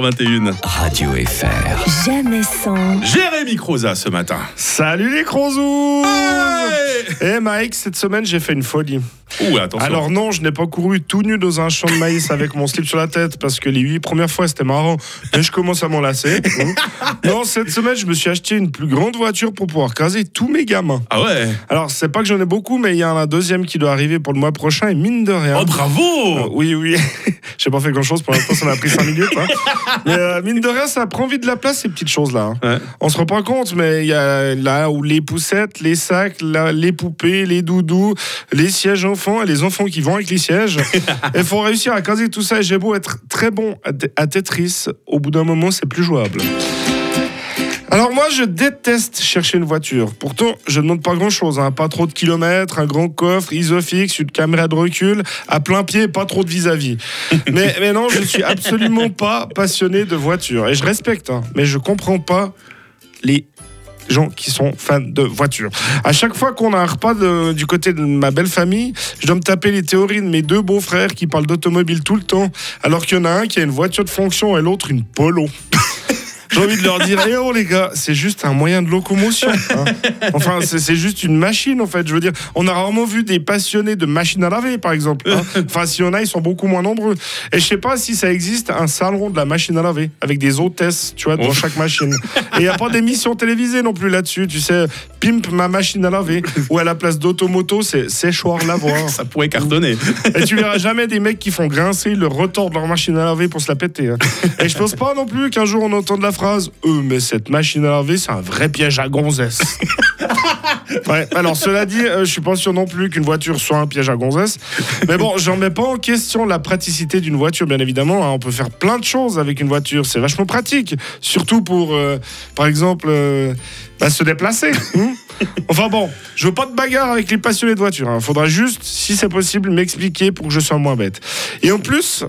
21. Radio FR. Jamais sans. Jérémy Croza ce matin. Salut les crozous Hey Eh Mike, cette semaine j'ai fait une folie. Ouh, attention. Alors non, je n'ai pas couru tout nu dans un champ de maïs avec mon slip sur la tête parce que les huit premières fois c'était marrant, mais je commence à m'en lasser. non, cette semaine je me suis acheté une plus grande voiture pour pouvoir caser tous mes gamins. ah ouais. Alors c'est pas que j'en ai beaucoup, mais il y en a un deuxième qui doit arriver pour le mois prochain et mine de rien. Oh bravo. Euh, oui, oui. J'ai pas fait grand chose pour l'instant, ça m'a pris 5 minutes. hein. Mais euh, mine de rien, ça prend vite de la place, ces petites choses-là. hein. Ouais. On se rend pas compte, mais il y a là où les poussettes, les sacs, là, les poupées, les doudous, les sièges enfants et les enfants qui vont avec les sièges. Il faut réussir à caser tout ça. Et J'ai beau être très bon à, à Tetris, au bout d'un moment, c'est plus jouable. Alors moi, je déteste chercher une voiture. Pourtant, je ne demande pas grand-chose. hein. Pas trop de kilomètres, un grand coffre, isofix, une caméra de recul, à plein pied, pas trop de vis-à-vis. mais, mais non, je suis absolument pas passionné de voiture. Et je respecte, hein, mais je comprends pas les gens qui sont fans de voitures. À chaque fois qu'on a un repas de- du côté de ma belle famille, je dois me taper les théories de mes deux beaux-frères qui parlent d'automobile tout le temps, alors qu'il y en a un qui a une voiture de fonction et l'autre une polo. J'ai envie de leur dire, eh oh les gars, c'est juste un moyen de locomotion. hein. Enfin, c'est juste une machine en fait. Je veux dire, on a rarement vu des passionnés de machines à laver, par exemple. hein. Enfin, s'il y en a, ils sont beaucoup moins nombreux. Et je sais pas si ça existe un salon de la machine à laver avec des hôtesses, tu vois, dans Oh. chaque machine. Et il y a pas d'émission télévisée non plus là-dessus. Tu sais, pimp ma machine à laver. Ou à la place d'automoto, c'est séchoir lavoir. Ça pourrait cartonner. Et tu verras jamais des mecs qui font grincer le retort de leur machine à laver pour se la péter. hein. Et je pense pas non plus qu'un jour on entende la phrase Euh, mais cette machine à laver, c'est un vrai piège à gonzesse. Alors cela dit, euh, je suis pas sûr non plus qu'une voiture soit un piège à gonzesse. Mais bon, j'en mets pas en question la praticité d'une voiture, bien évidemment. hein. On peut faire plein de choses avec une voiture, c'est vachement pratique. Surtout pour, euh, par exemple, euh, bah, se déplacer. hein. Enfin bon, je veux pas de bagarre avec les passionnés de voiture. Il faudra juste, si c'est possible, m'expliquer pour que je sois moins bête. Et en plus,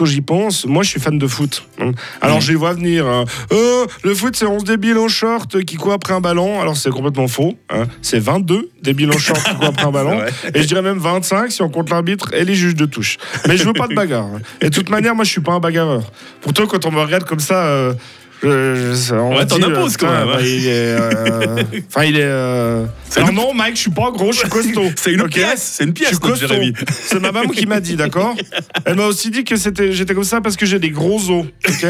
quand j'y pense, moi je suis fan de foot. hein. Alors je les vois venir. hein. Euh, le foot c'est 11 débiles en short qui courent après un ballon. Alors c'est complètement faux. hein. C'est 22 débiles en short qui courent après un ballon. Et je dirais même 25 si on compte l'arbitre et les juges de touche. Mais je veux pas de bagarre. hein. Et de toute manière, moi je suis pas un bagarreur. Pourtant quand on me regarde comme ça. euh, je- je- on Ouais, t'en imposes, quand même, hein. il est, euh, Enfin, il est. euh, C'est Alors une- non, Mike, je suis pas gros, je suis costaud. C'est une Ok pièce. C'est une je pièce. Jérémy. C'est ma maman qui m'a dit, d'accord? Elle m'a aussi dit que j'étais comme ça parce que j'ai des gros os, ok?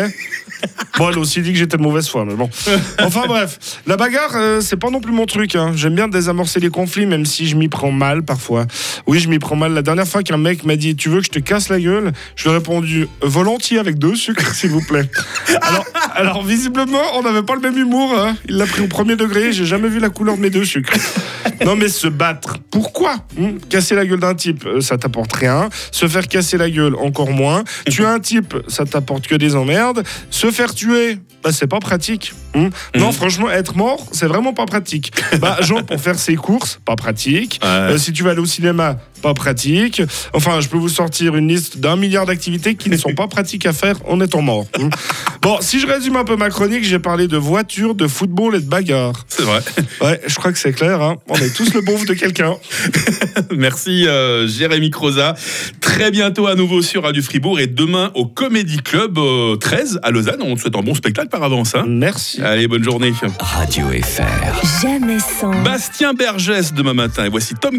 Bon, elle a aussi dit que j'étais de mauvaise foi, mais bon. Enfin bref, la bagarre, euh, c'est pas non plus mon truc. hein. J'aime bien désamorcer les conflits, même si je m'y prends mal parfois. Oui, je m'y prends mal. La dernière fois qu'un mec m'a dit, tu veux que je te casse la gueule? Je lui ai répondu, volontiers avec deux sucres, s'il vous plaît. Alors, alors visiblement, on n'avait pas le même humour. hein. Il l'a pris au premier degré. J'ai jamais vu la couleur de mes deux sucres. Non, mais se battre, pourquoi Hmm? Casser la gueule d'un type, euh, ça t'apporte rien. Se faire casser la gueule, encore moins. Tuer un type, ça t'apporte que des emmerdes. Se faire tuer, bah, c'est pas pratique. Hmm? Non, Mhm. franchement, être mort, c'est vraiment pas pratique. Bah, genre, pour faire ses courses, pas pratique. Ouais. Euh, si tu vas aller au cinéma, pas pratique. Enfin, je peux vous sortir une liste d'un milliard d'activités qui ne sont pas pratiques à faire en étant mort. Bon, si je résume un peu ma chronique, j'ai parlé de voitures, de football et de bagarre. C'est vrai. Ouais, je crois que c'est clair. hein. On est tous le beauf de quelqu'un. Merci euh, Jérémy Croza. Très bientôt à nouveau sur Radio Fribourg et demain au Comedy Club euh, 13 à Lausanne. On te souhaite un bon spectacle par avance. hein. Merci. Allez, bonne journée. Radio FR. Jamais sans. Bastien Bergès demain matin. Et voici Tom